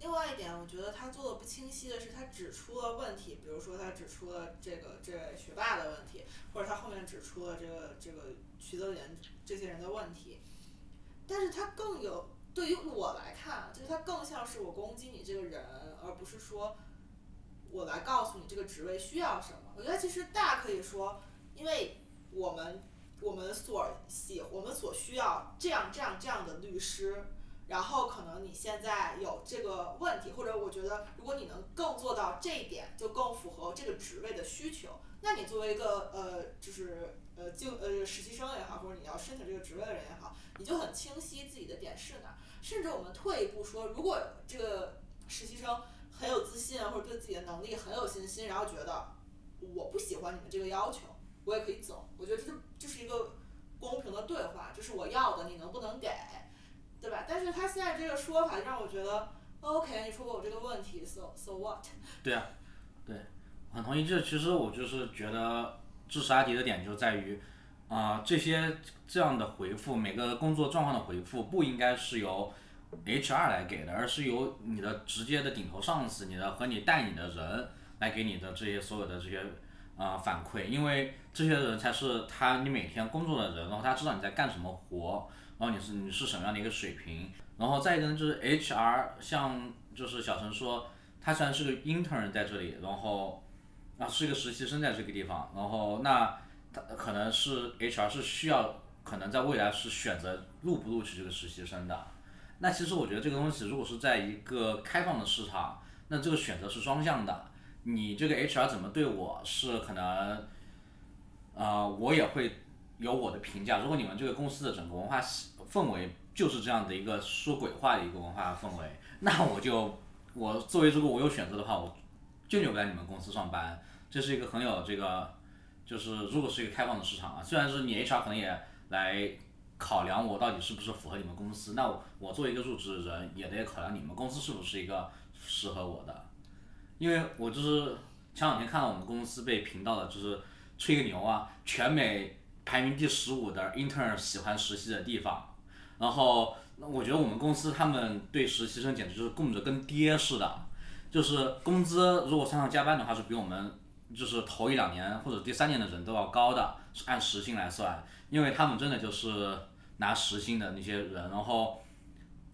另外一点，我觉得他做的不清晰的是，他指出了问题，比如说他指出了这个这位学霸的问题，或者他后面指出了这个这个徐泽连这些人的问题，但是他更有对于我来看，就是他更像是我攻击你这个人，而不是说我来告诉你这个职位需要什么。我觉得其实大可以说，因为我们我们所喜我们所需要这样这样这样的律师，然后可能你现在有这个问题，或者我觉得如果你能更做到这一点，就更符合这个职位的需求。那你作为一个呃，就是呃就呃实习生也好，或者你要申请这个职位的人也好，你就很清晰自己的点是哪儿。甚至我们退一步说，如果这个实习生很有自信，或者对自己的能力很有信心，然后觉得我不喜欢你们这个要求，我也可以走。我觉得这就就是一个公平的对话，这是我要的，你能不能给，对吧？但是他现在这个说法让我觉得，OK，你说过我这个问题，so so what？对啊，对，很同意。这其实我就是觉得支持阿迪的点就在于，啊、这些这样的回复，每个工作状况的回复不应该是由 HR 来给的，而是由你的直接的顶头上司、你的和你带你的人来给你的这些所有的这些啊、反馈，因为这些人才是他你每天工作的人，然后他知道你在干什么活，然后你是你是什么样的一个水平，然后再一个呢就是 HR，像就是小陈说，他虽然是个 intern 在这里，然后啊是一个实习生在这个地方，然后那他可能是 HR 是需要可能在未来是选择录不录取这个实习生的。那其实我觉得这个东西如果是在一个开放的市场，那这个选择是双向的。你这个 HR 怎么对我是可能，呃，我也会有我的评价。如果你们这个公司的整个文化氛围就是这样的一个说鬼话的一个文化氛围，那我就我作为如果我有选择的话，我就留在你们公司上班。这是一个很有这个，就是如果是一个开放的市场啊，虽然是你 HR 可能也来考量我到底是不是符合你们公司，那我我作为一个入职的人也得考量你们公司是不是一个适合我的，因为我就是前两天看到我们公司被评到了，就是吹个牛啊，全美排名第十五的 intern 喜欢实习的地方，然后我觉得我们公司他们对实习生简直就是供着跟爹似的，就是工资如果算上加班的话是比我们就是头一两年或者第三年的人都要高的，是按时薪来算，因为他们真的就是拿时薪的那些人，然后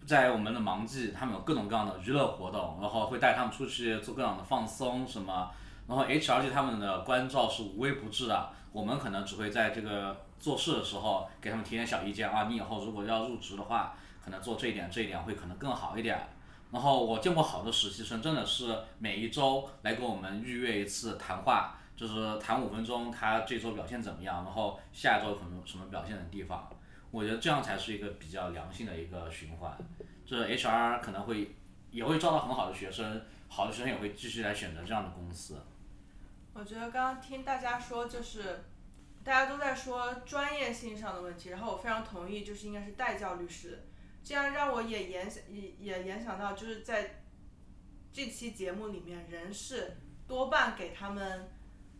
在我们的忙季，他们有各种各样的娱乐活动，然后会带他们出去做各样的放松什么，然后 HR 对他们的关照是无微不至的，我们可能只会在这个做事的时候给他们提点小意见啊，你以后如果要入职的话，可能做这一点这一点会可能更好一点。然后我见过好的实习生，真的是每一周来跟我们预约一次谈话，就是谈五分钟，他这周表现怎么样，然后下一周可能什么表现的地方。我觉得这样才是一个比较良性的一个循环。就是 HR 可能会也会招到很好的学生，好的学生也会继续来选择这样的公司。我觉得刚刚听大家说，就是大家都在说专业性上的问题，然后我非常同意，就是应该是代教律师，这样让我也联想也也联想到，就是在这期节目里面，人事多半给他们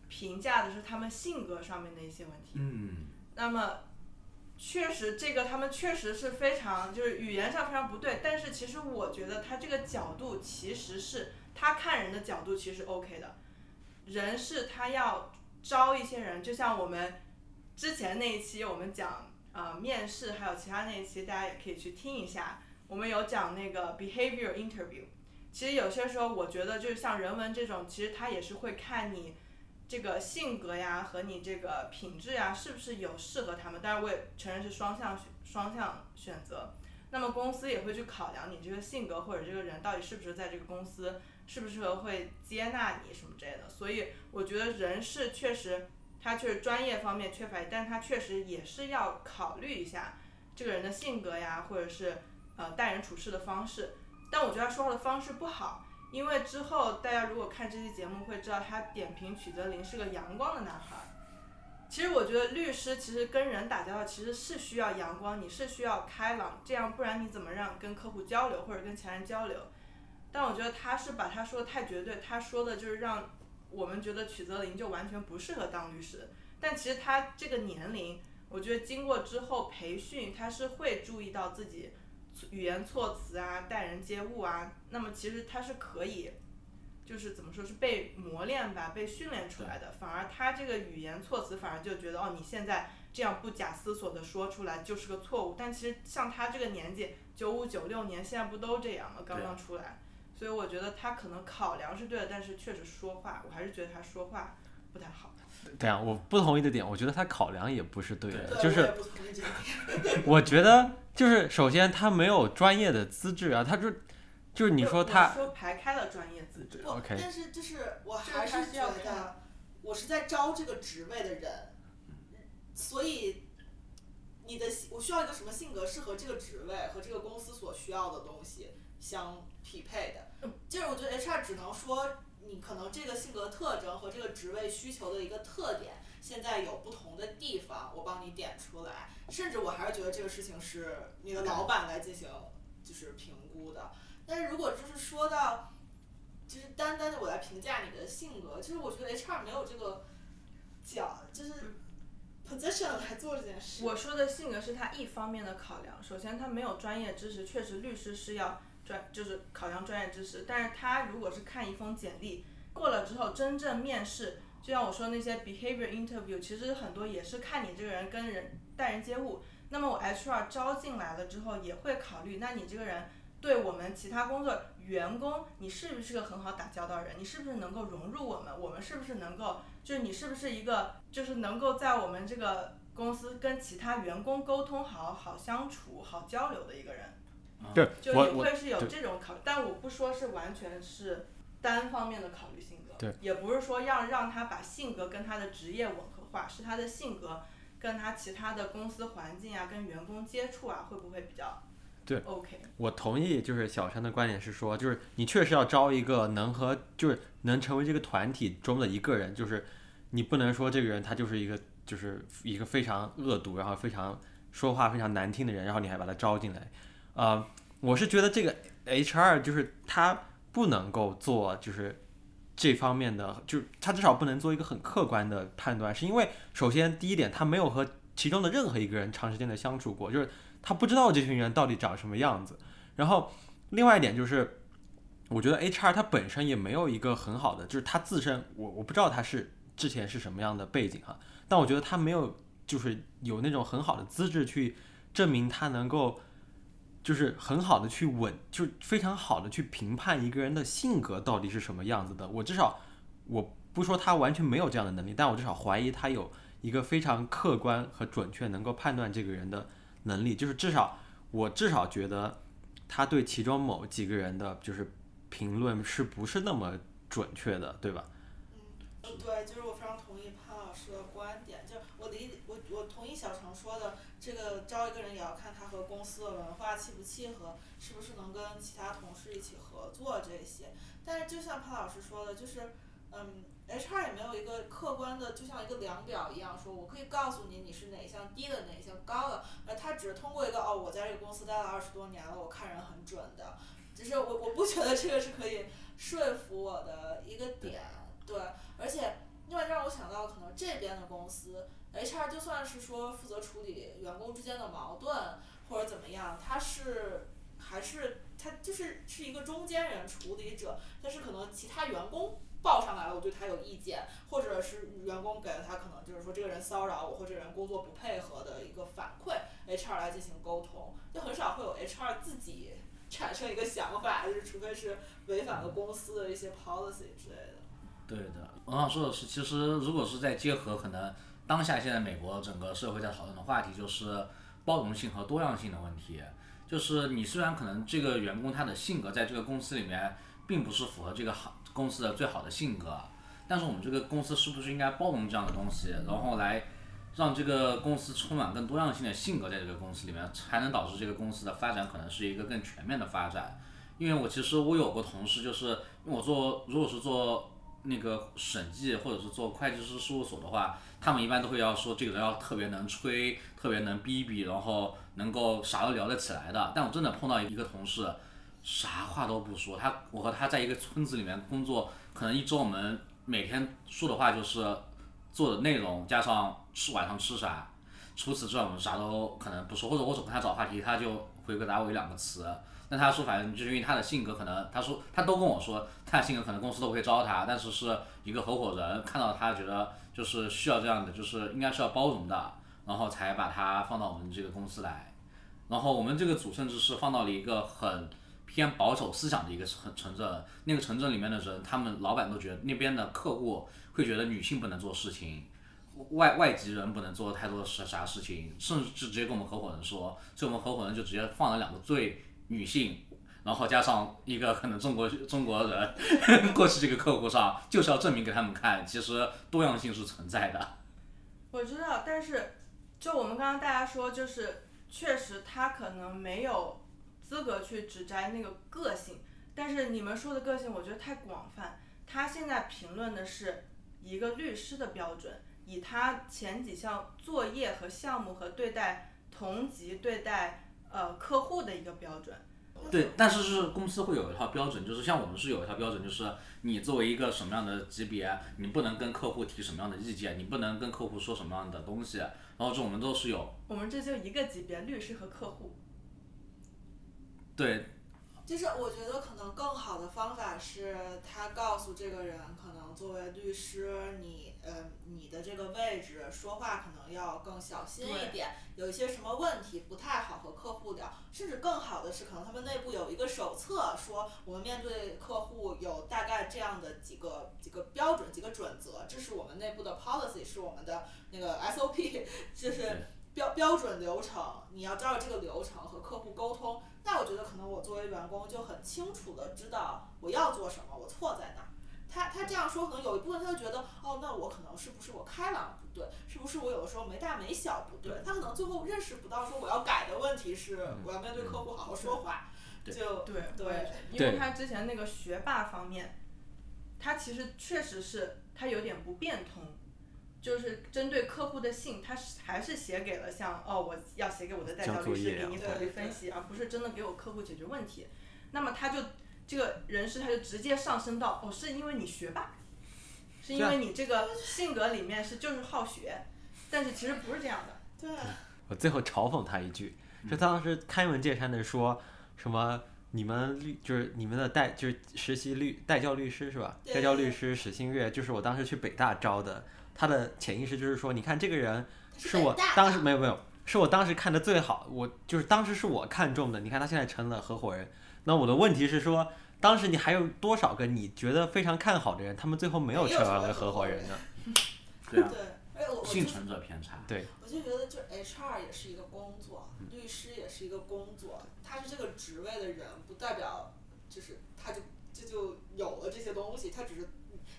评价的是他们性格上面的一些问题。嗯，那么，确实这个他们确实是非常就是语言上非常不对，但是其实我觉得他这个角度其实是他看人的角度其实 OK 的，人事他要招一些人，就像我们之前那一期我们讲呃面试，还有其他那一期大家也可以去听一下，我们有讲那个 behavior interview。其实有些时候我觉得就是像人文这种，其实他也是会看你。这个性格呀和你这个品质呀，是不是有适合他们？当然我也承认是双向双向选择。那么公司也会去考量你这个性格或者这个人到底是不是在这个公司适不适合会接纳你什么之类的。所以我觉得人事确实他确实专业方面缺乏，但他确实也是要考虑一下这个人的性格呀，或者是呃待人处事的方式。但我觉得他说话的方式不好。因为之后大家如果看这期节目会知道，他点评曲泽林是个阳光的男孩儿。其实我觉得律师其实跟人打交道其实是需要阳光，你是需要开朗，这样不然你怎么让跟客户交流或者跟其他人交流？但我觉得他是把他说的太绝对，他说的就是让我们觉得曲泽林就完全不适合当律师。但其实他这个年龄，我觉得经过之后培训，他是会注意到自己。语言措辞啊，待人接物啊，那么其实他是可以，就是怎么说是被磨练吧，被训练出来的。反而他这个语言措辞，反而就觉得哦，你现在这样不假思索的说出来就是个错误。但其实像他这个年纪，九五九六年，现在不都这样吗？刚刚出来，所以我觉得他可能考量是对的，但是确实说话，我还是觉得他说话不太好。对啊，我不同意的点，我觉得他考量也不是对的，对就是我也不同意这个点 我觉得就是首先他没有专业的资质啊，他就就是你说他说排开了专业资质，不 OK 但是就是我还是觉得，我是在招这个职位的人，所以你的我需要一个什么性格适合这个职位和这个公司所需要的东西相匹配的。就是我觉得 HR 只能说你可能这个性格特征和这个职位需求的一个特点，现在有不同的地方，我帮你点出来。甚至我还是觉得这个事情是你的老板来进行就是评估的。但是如果就是说到，就是单单的我来评价你的性格，就是我觉得 HR 没有这个角，就是 position 来做这件事。我说的性格是他一方面的考量，首先他没有专业知识，确实律师是要专就是考量专业知识，但是他如果是看一封简历过了之后，真正面试，就像我说那些 behavior interview，其实很多也是看你这个人跟人待人接物。那么我 HR 招进来了之后，也会考虑，那你这个人对我们其他工作员工，你是不是个很好打交道的人？你是不是能够融入我们？我们是不是能够，就是你是不是一个，就是能够在我们这个公司跟其他员工沟通好、好相处、好交流的一个人？对就我我你会是有这种考虑，但我不说是完全是单方面的考虑性格，对，也不是说要让他把性格跟他的职业吻合化，是他的性格跟他其他的公司环境啊，跟员工接触啊，会不会比较对 OK？我同意，就是小陈的观点是说，就是你确实要招一个能和，就是能成为这个团体中的一个人，就是你不能说这个人他就是一个，就是一个非常恶毒，然后非常说话非常难听的人，然后你还把他招进来，呃，我是觉得这个 HR 就是他不能够做就是这方面的，就是他至少不能做一个很客观的判断，是因为首先第一点他没有和其中的任何一个人长时间的相处过，就是他不知道这群人到底长什么样子。然后另外一点就是，我觉得 HR 他本身也没有一个很好的，就是他自身，我我不知道他是之前是什么样的背景哈，但我觉得他没有就是有那种很好的资质去证明他能够。就是很好的去稳，就是非常好的去评判一个人的性格到底是什么样子的。我至少我不说他完全没有这样的能力，但我至少怀疑他有一个非常客观和准确能够判断这个人的能力。就是至少我至少觉得他对其中某几个人的就是评论是不是那么准确的，对吧？嗯，对，就是我非常同意潘老师的观点，就我理我我同意小程说的，这个招一个人也要看他和公司的文化契不契合，是不是能跟其他同事一起合作这些。但是就像潘老师说的，就是嗯，HR 也没有一个客观的，就像一个量表一样，说我可以告诉你你是哪一项低的，哪一项高的，而他只是通过一个哦，我在这个公司待了二十多年了，我看人很准的，只是我我不觉得这个是可以说服我的一个点，对，而且另外让我想到可能这边的公司 HR 就算是说负责处理员工之间的矛盾或者怎么样，他是还是他就是是一个中间人处理者，但是可能其他员工报上来了，我对他有意见，或者是员工给了他可能就是说这个人骚扰我或者这个人工作不配合的一个反馈，HR 来进行沟通，就很少会有 HR 自己产生一个想法，就是除非是违反了公司的一些 policy 之类的。对的，我想说的是，其实如果是在结合可能当下现在美国整个社会在讨论的话题，就是包容性和多样性的问题。就是你虽然可能这个员工他的性格在这个公司里面并不是符合这个好公司的最好的性格，但是我们这个公司是不是应该包容这样的东西，然后来让这个公司充满更多样性的性格在这个公司里面，才能导致这个公司的发展可能是一个更全面的发展。因为我其实我有过同事，就是因为我做如果是做那个审计或者是做会计师事务所的话，他们一般都会要说这个人要特别能吹，特别能逼逼，然后能够啥都聊得起来的。但我真的碰到一个同事，啥话都不说，他我和他在一个村子里面工作，可能一周我们每天说的话就是做的内容加上吃晚上吃啥，除此之外我们啥都可能不说，或者我总跟他找话题，他就回答我一两个词。那他说，反正就是因为他的性格，可能他说他都跟我说，他的性格可能公司都不会招他，但是是一个合伙人看到他觉得就是需要这样的，就是应该是要包容的，然后才把他放到我们这个公司来。然后我们这个组甚至是放到了一个很偏保守思想的一个城城镇，那个城镇里面的人，他们老板都觉得那边的客户会觉得女性不能做事情，外外籍人不能做太多啥啥事情，甚至直接跟我们合伙人说，所以我们合伙人就直接放了两个最女性，然后加上一个可能中国中国人过去这个客户上，就是要证明给他们看，其实多样性是存在的。我知道，但是就我们刚刚大家说，就是确实他可能没有资格去指摘那个个性，但是你们说的个性，我觉得太广泛。他现在评论的是一个律师的标准，以他前几项作业和项目和对待同级对待呃客户的一个标准。对，但是是公司会有一套标准，就是像我们是有一套标准，就是你作为一个什么样的级别，你不能跟客户提什么样的意见，你不能跟客户说什么样的东西，然后这我们都是有。我们这就一个级别，律师和客户。对，就是我觉得可能更好的方法是，他告诉这个人，可能作为律师，你呃你的这个位置说话可能要更小心一点，有一些什么问题不太好和客户聊，甚至更好的是，可能他们内部有一个手册，说我们面对客户有大概这样的几个几个标准、几个准则，这是我们内部的 policy，是我们的那个 SOP，就是标标准流程，你要照着这个流程和客户沟通。那我觉得可能我作为员工就很清楚的知道我要做什么，我错在哪儿。他他这样说，可能有一部分他就觉得，哦，那我可能是不是我开朗不对，是不是我有的时候没大没小不对？他可能最后认识不到，说我要改的问题是，我要面对客户好好说话。对就对对，因为他之前那个学霸方面，他其实确实是他有点不变通，就是针对客户的信，他是还是写给了像哦，我要写给我的代销律师给你法律分析，而不是真的给我客户解决问题。那么他就这个人事他就直接上升到哦，是因为你学霸，是因为你这个性格里面是就是好学，但是其实不是这样的。对。我最后嘲讽他一句，就当时开门见山的说。什么？你们律就是你们的代就是实习律代教律师是吧？代教律师史新月就是我当时去北大招的，他的潜意识就是说，你看这个人是我当时没有没有，是我当时看的最好，我就是当时是我看中的。你看他现在成了合伙人，那我的问题是说，当时你还有多少个你觉得非常看好的人，他们最后没有成为合伙人呢？对啊。我幸存者偏差。对。我就觉得，就 HR 也是一个工作，律师也是一个工作。他是这个职位的人，不代表就是他就这就有了这些东西。他只是，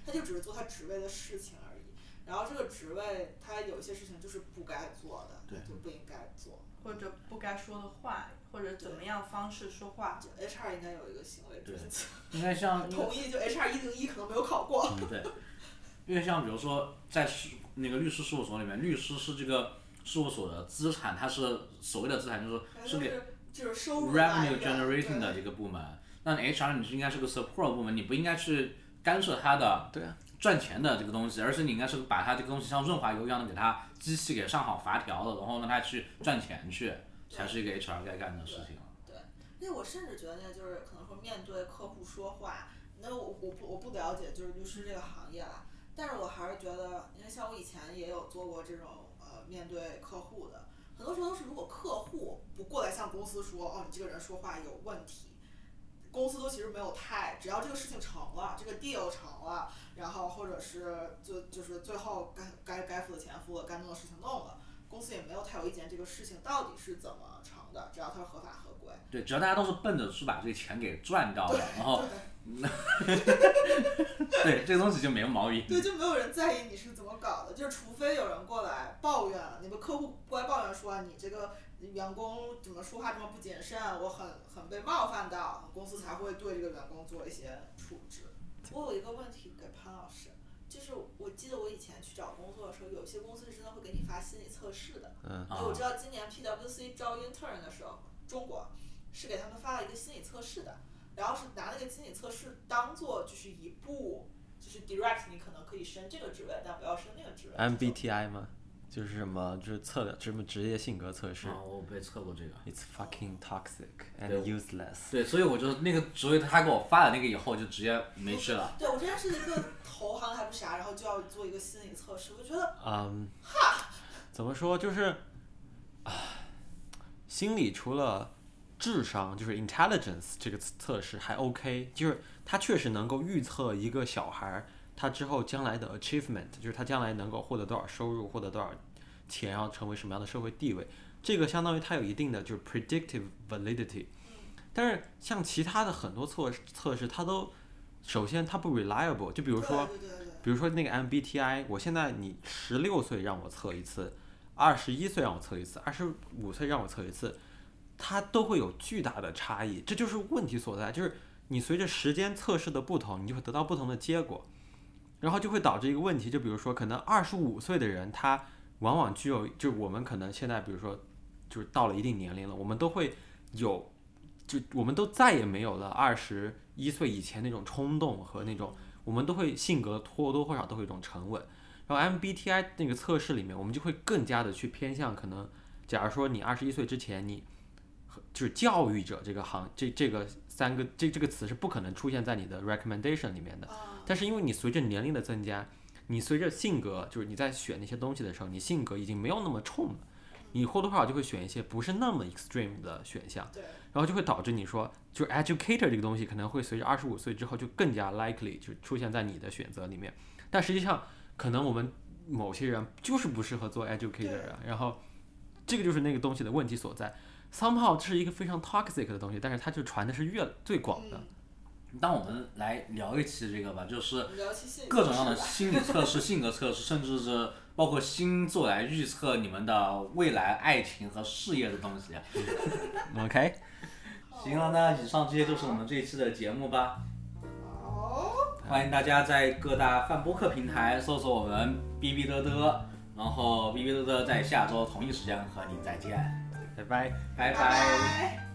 他就只是做他职位的事情而已。然后这个职位，他有一些事情就是不该做的，就不应该做。或者不该说的话，或者怎么样方式说话。HR 应该有一个行为准则。应该像。同意，就 HR 一零一可能没有考过。对。因为像比如说在那个律师事务所里面，律师是这个事务所的资产，它是所谓的资产，就是是给就是收入 revenue generating 的这个部门。那 HR 你是应该是个 support 部门，你不应该去干涉他的赚钱的这个东西，而是你应该是把它这个东西像润滑油一样的给它机器给上好阀条了，然后让它去赚钱去，才是一个 HR 该干的事情。对，因为我甚至觉得呢就是可能说面对客户说话，那我我不我不了解就是律师这个行业啦。但是我还是觉得，因为像我以前也有做过这种呃面对客户的，很多时候都是如果客户不过来向公司说，哦，你这个人说话有问题，公司都其实没有太，只要这个事情成了，这个 deal 成了，然后或者是就就是最后该该该付的钱付了，该弄的事情弄了，公司也没有太有意见这个事情到底是怎么成的，只要它是合法合规。对，只要大家都是奔着是把这个钱给赚到的，然后。对，这个东西就没有毛病。对，就没有人在意你是怎么搞的，就是除非有人过来抱怨，你们客户过来抱怨说你这个员工怎么说话这么不谨慎，我很很被冒犯到，公司才会对这个员工做一些处置。我有一个问题给潘老师，就是我记得我以前去找工作的时候，有些公司是真的会给你发心理测试的。嗯。因为我知道今年 PWC 招 intern 的时候，中国是给他们发了一个心理测试的。然后是拿那个心理测试当做就是一步，就是 direct 你可能可以升这个职位，但不要升那个职位。MBTI 吗？就是什么？就是测的什么职业性格测试？啊，我被测过这个。It's fucking toxic and useless。对，所以我就那个职位他给我发了那个以后就直接没去了。对，我之前是一个投行还不啥，然后就要做一个心理测试，我觉得。嗯。哈。怎么说？就是，唉，心理除了。智商就是 intelligence 这个测试还 OK，就是它确实能够预测一个小孩儿他之后将来的 achievement，就是他将来能够获得多少收入，获得多少钱，然后成为什么样的社会地位。这个相当于它有一定的就是 predictive validity。但是像其他的很多测测试，它都首先它不 reliable。就比如说，比如说那个 MBTI，我现在你十六岁让我测一次，二十一岁让我测一次，二十五岁让我测一次。它都会有巨大的差异，这就是问题所在。就是你随着时间测试的不同，你就会得到不同的结果，然后就会导致一个问题。就比如说，可能二十五岁的人，他往往具有，就我们可能现在，比如说，就是到了一定年龄了，我们都会有，就我们都再也没有了二十一岁以前那种冲动和那种，我们都会性格或多或少都会一种沉稳。然后 MBTI 那个测试里面，我们就会更加的去偏向可能，假如说你二十一岁之前你。就是教育者这个行，这这个三个这这个词是不可能出现在你的 recommendation 里面的。但是因为你随着年龄的增加，你随着性格，就是你在选那些东西的时候，你性格已经没有那么冲了，你或多或少就会选一些不是那么 extreme 的选项。然后就会导致你说，就是 educator 这个东西可能会随着二十五岁之后就更加 likely 就出现在你的选择里面。但实际上，可能我们某些人就是不适合做 educator 啊。然后这个就是那个东西的问题所在。Somehow 这是一个非常 toxic 的东西，但是它就传的是越最广的。当我们来聊一期这个吧，就是各种各样的心理测试、性格测试，甚至是包括星座来预测你们的未来爱情和事业的东西。OK，行了，那以上这些就是我们这一期的节目吧。好，欢迎大家在各大泛播客平台搜索我们哔哔嘚嘚，然后哔哔嘚嘚在下周同一时间和您再见，拜拜。拜拜。